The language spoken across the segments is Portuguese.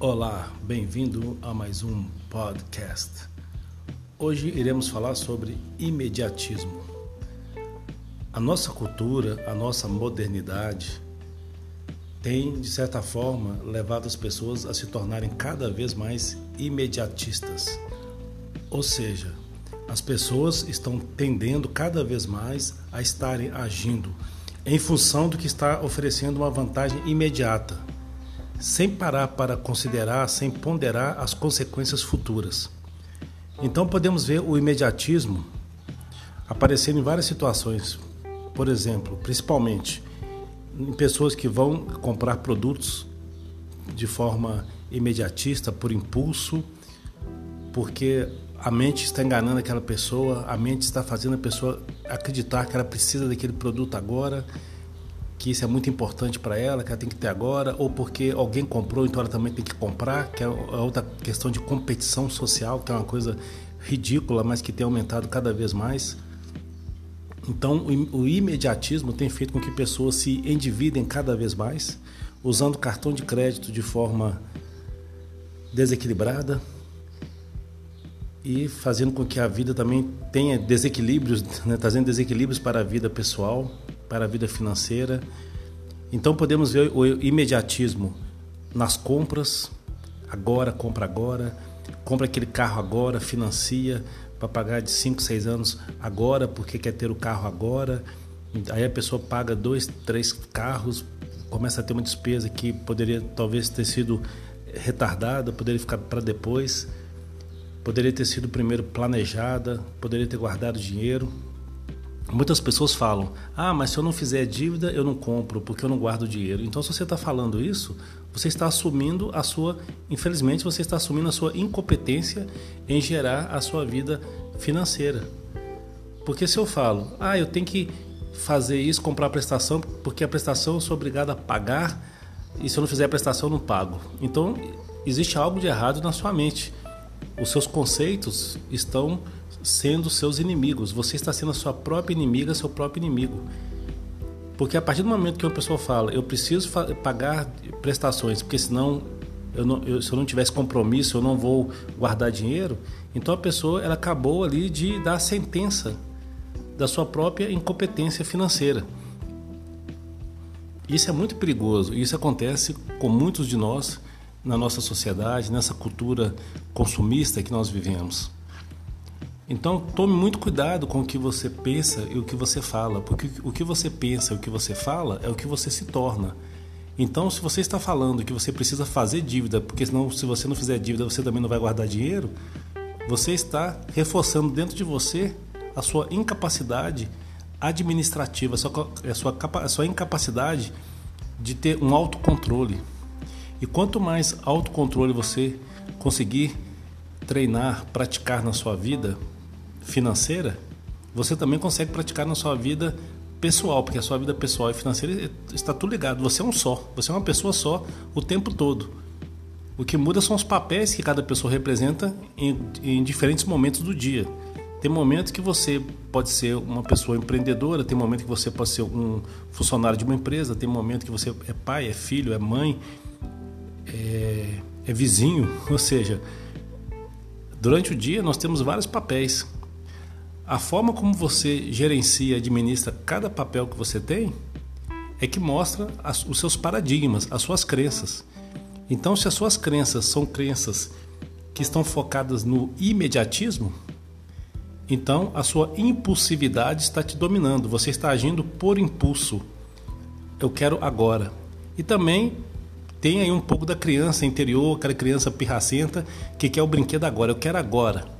Olá, bem-vindo a mais um podcast. Hoje iremos falar sobre imediatismo. A nossa cultura, a nossa modernidade tem, de certa forma, levado as pessoas a se tornarem cada vez mais imediatistas. Ou seja, as pessoas estão tendendo cada vez mais a estarem agindo em função do que está oferecendo uma vantagem imediata, sem parar para considerar, sem ponderar as consequências futuras. Então podemos ver o imediatismo aparecendo em várias situações. Por exemplo, principalmente em pessoas que vão comprar produtos de forma imediatista, por impulso, porque a mente está enganando aquela pessoa, a mente está fazendo a pessoa acreditar que ela precisa daquele produto agora, que isso é muito importante para ela, que ela tem que ter agora, ou porque alguém comprou, então ela também tem que comprar, que é outra questão de competição social, que é uma coisa ridícula, mas que tem aumentado cada vez mais. Então, o imediatismo tem feito com que pessoas se endividem cada vez mais, usando cartão de crédito de forma desequilibrada, e fazendo com que a vida também tenha desequilíbrios, né, trazendo desequilíbrios para a vida pessoal, para a vida financeira. Então podemos ver o imediatismo nas compras, agora, compra agora, compra aquele carro agora, financia para pagar de 5, 6 anos agora, porque quer ter o carro agora. Aí a pessoa paga dois, três carros, começa a ter uma despesa que poderia talvez ter sido retardada, poderia ficar para depois. Poderia ter sido primeiro planejada, poderia ter guardado dinheiro. Muitas pessoas falam: ah, mas se eu não fizer dívida, eu não compro, porque eu não guardo dinheiro. Então, se você está falando isso, você está assumindo a sua, infelizmente, você está assumindo a sua incompetência em gerar a sua vida financeira. Porque se eu falo, ah, eu tenho que fazer isso, comprar a prestação, porque a prestação eu sou obrigado a pagar, e se eu não fizer a prestação, eu não pago. Então, existe algo de errado na sua mente os seus conceitos estão sendo seus inimigos. Você está sendo a sua própria inimiga, seu próprio inimigo. Porque a partir do momento que uma pessoa fala, eu preciso pagar prestações, porque senão eu não, eu, se eu não tivesse compromisso, eu não vou guardar dinheiro, então a pessoa ela acabou ali de dar a sentença da sua própria incompetência financeira. Isso é muito perigoso. Isso acontece com muitos de nós na nossa sociedade, nessa cultura consumista que nós vivemos. Então, tome muito cuidado com o que você pensa e o que você fala, porque o que você pensa e o que você fala é o que você se torna. Então, se você está falando que você precisa fazer dívida, porque senão, se você não fizer dívida, você também não vai guardar dinheiro, você está reforçando dentro de você a sua incapacidade administrativa, a sua, a sua, a sua incapacidade de ter um autocontrole. E quanto mais autocontrole você conseguir treinar, praticar na sua vida financeira, você também consegue praticar na sua vida pessoal, porque a sua vida pessoal e financeira está tudo ligado. Você é um só, você é uma pessoa só o tempo todo. O que muda são os papéis que cada pessoa representa em, em diferentes momentos do dia. Tem momentos que você pode ser uma pessoa empreendedora, tem momentos que você pode ser um funcionário de uma empresa, tem momentos que você é pai, é filho, é mãe, é, é vizinho, ou seja, durante o dia nós temos vários papéis. A forma como você gerencia e administra cada papel que você tem é que mostra as, os seus paradigmas, as suas crenças. Então, se as suas crenças são crenças que estão focadas no imediatismo, então a sua impulsividade está te dominando, você está agindo por impulso. Eu quero agora. E também tem aí um pouco da criança interior, aquela criança pirracenta que quer o brinquedo agora. Eu quero agora.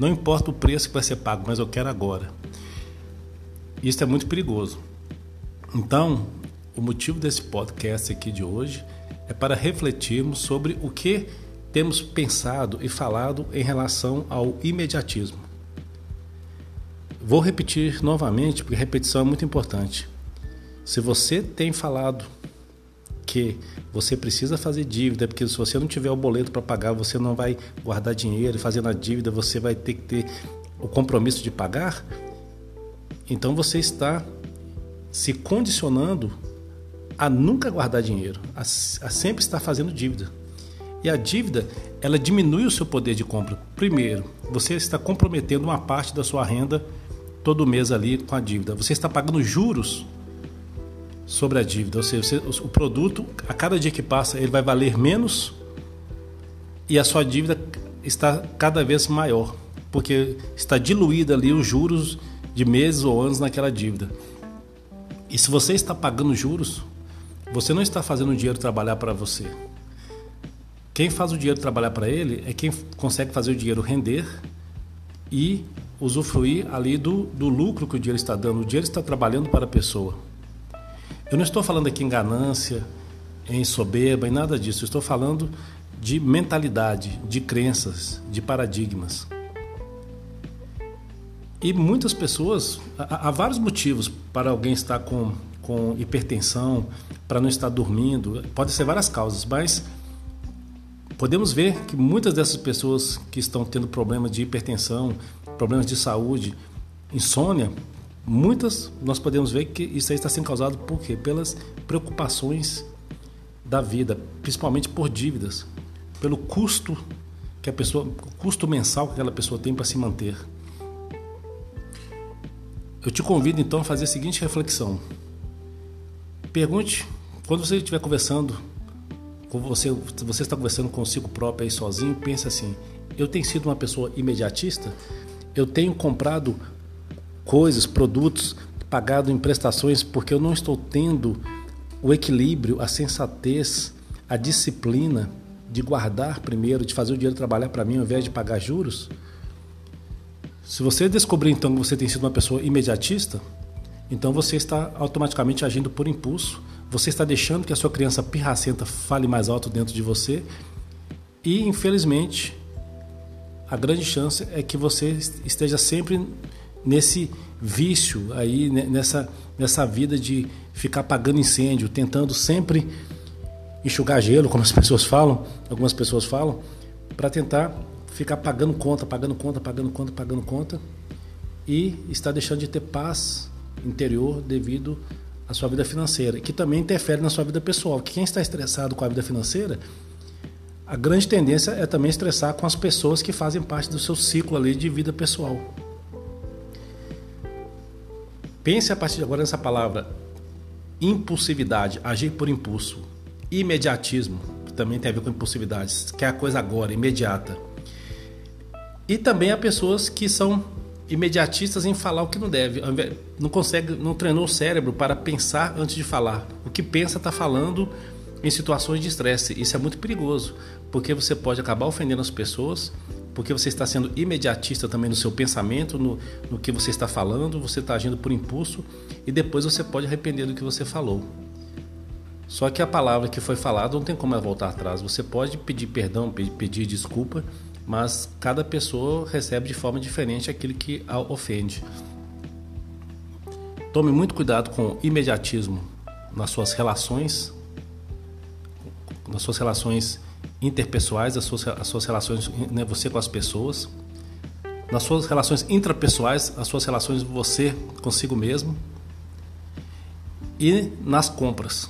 Não importa o preço que vai ser pago, mas eu quero agora. Isso é muito perigoso. Então, o motivo desse podcast aqui de hoje é para refletirmos sobre o que temos pensado e falado em relação ao imediatismo. Vou repetir novamente, porque repetição é muito importante. Se você tem falado que você precisa fazer dívida, porque se você não tiver o boleto para pagar, você não vai guardar dinheiro, fazendo a dívida, você vai ter que ter o compromisso de pagar. Então você está se condicionando a nunca guardar dinheiro, a, a sempre estar fazendo dívida. E a dívida, ela diminui o seu poder de compra. Primeiro, você está comprometendo uma parte da sua renda todo mês ali com a dívida. Você está pagando juros sobre a dívida, ou seja, você, o produto, a cada dia que passa, ele vai valer menos e a sua dívida está cada vez maior, porque está diluída ali os juros de meses ou anos naquela dívida. E se você está pagando juros, você não está fazendo o dinheiro trabalhar para você. Quem faz o dinheiro trabalhar para ele é quem consegue fazer o dinheiro render e usufruir ali do, do lucro que o dinheiro está dando. O dinheiro está trabalhando para a pessoa. Eu não estou falando aqui em ganância, em soberba, em nada disso. Eu estou falando de mentalidade, de crenças, de paradigmas. E muitas pessoas, há, vários motivos para alguém estar com, com hipertensão, para não estar dormindo, pode ser várias causas, mas podemos ver que muitas dessas pessoas que estão tendo problemas de hipertensão, problemas de saúde, insônia, muitas nós podemos ver que isso aí está sendo causado por quê? Pelas preocupações da vida, principalmente por dívidas, pelo custo que a pessoa, o custo mensal que aquela pessoa tem para se manter. Eu te convido então a fazer a seguinte reflexão. Pergunte quando você estiver conversando com você, você está conversando consigo próprio aí sozinho, pense assim: eu tenho sido uma pessoa imediatista? Eu tenho comprado coisas, produtos, pagado em prestações porque eu não estou tendo o equilíbrio, a sensatez, a disciplina de guardar primeiro, de fazer o dinheiro trabalhar para mim ao invés de pagar juros? Se você descobrir então que você tem sido uma pessoa imediatista, então você está automaticamente agindo por impulso, você está deixando que a sua criança pirracenta fale mais alto dentro de você e, infelizmente, a grande chance é que você esteja sempre nesse vício aí, nessa, nessa vida de ficar apagando incêndio, tentando sempre enxugar gelo, como as pessoas falam, algumas pessoas falam, para tentar ficar pagando conta, pagando conta, pagando conta, pagando conta e está deixando de ter paz interior devido à sua vida financeira, que também interfere na sua vida pessoal. Quem está estressado com a vida financeira a grande tendência é também estressar com as pessoas que fazem parte do seu ciclo ali de vida pessoal. Pense a partir de agora nessa palavra impulsividade, agir por impulso, imediatismo, que também tem a ver com impulsividade, que é a coisa agora, imediata. E também há pessoas que são imediatistas em falar o que não deve, não consegue, não treinou o cérebro para pensar antes de falar. O que pensa está falando em situações de estresse. Isso é muito perigoso, porque você pode acabar ofendendo as pessoas, porque você está sendo imediatista também no seu pensamento, no, no que você está falando, você está agindo por impulso e depois você pode arrepender do que você falou. Só que a palavra que foi falada não tem como ela voltar atrás. Você pode pedir perdão, pedir desculpa, mas cada pessoa recebe de forma diferente aquilo que a ofende. Tome muito cuidado com o imediatismo nas suas relações nas suas relações interpessoais, as suas, as suas relações, né, você com as pessoas, nas suas relações intrapessoais, as suas relações você consigo mesmo e nas compras.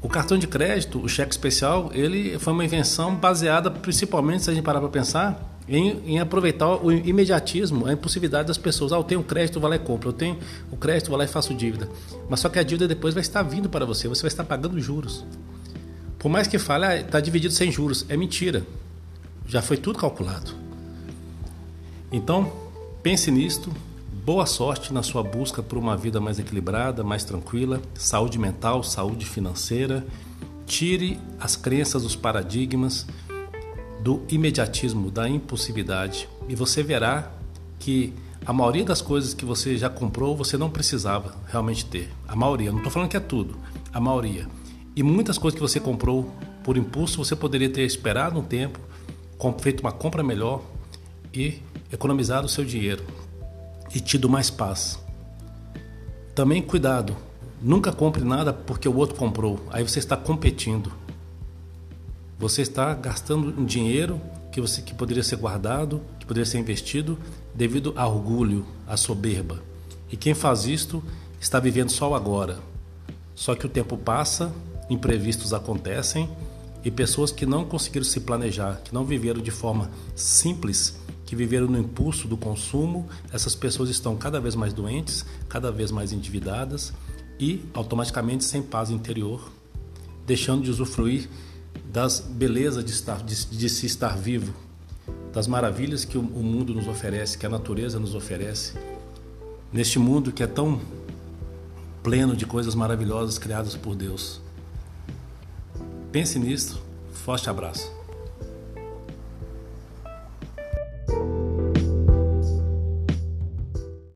O cartão de crédito, o cheque especial, ele foi uma invenção baseada principalmente, se a gente parar para pensar, em, em, aproveitar o imediatismo, a impulsividade das pessoas. Ah, eu tenho crédito, vou lá e compro. Eu tenho o crédito, vou lá e faço dívida. Mas só que a dívida depois vai estar vindo para você, você vai estar pagando juros. Por mais que fale, ah, está dividido sem juros. É mentira. Já foi tudo calculado. Então, pense nisto. Boa sorte na sua busca por uma vida mais equilibrada, mais tranquila, saúde mental, saúde financeira. Tire as crenças, os paradigmas do imediatismo, da impulsividade, e você verá que a maioria das coisas que você já comprou você não precisava realmente ter. A maioria, não estou falando que é tudo, a maioria. E muitas coisas que você comprou por impulso você poderia ter esperado um tempo, feito uma compra melhor e economizado o seu dinheiro e tido mais paz. Também cuidado, nunca compre nada porque o outro comprou, aí você está competindo. Você está gastando um dinheiro que você que poderia ser guardado, que poderia ser investido devido a orgulho, a soberba. E quem faz isto está vivendo só o agora. Só que o tempo passa, imprevistos acontecem E pessoas que não conseguiram se planejar, que não viveram de forma simples, que viveram no impulso do consumo, essas pessoas estão cada vez mais doentes, cada vez mais endividadas e automaticamente sem paz interior, deixando de usufruir das belezas de, estar, de, de se estar vivo, das maravilhas que o, o mundo nos oferece, que a natureza nos oferece, neste mundo que é tão pleno de coisas maravilhosas criadas por Deus. Pense nisso. Forte abraço.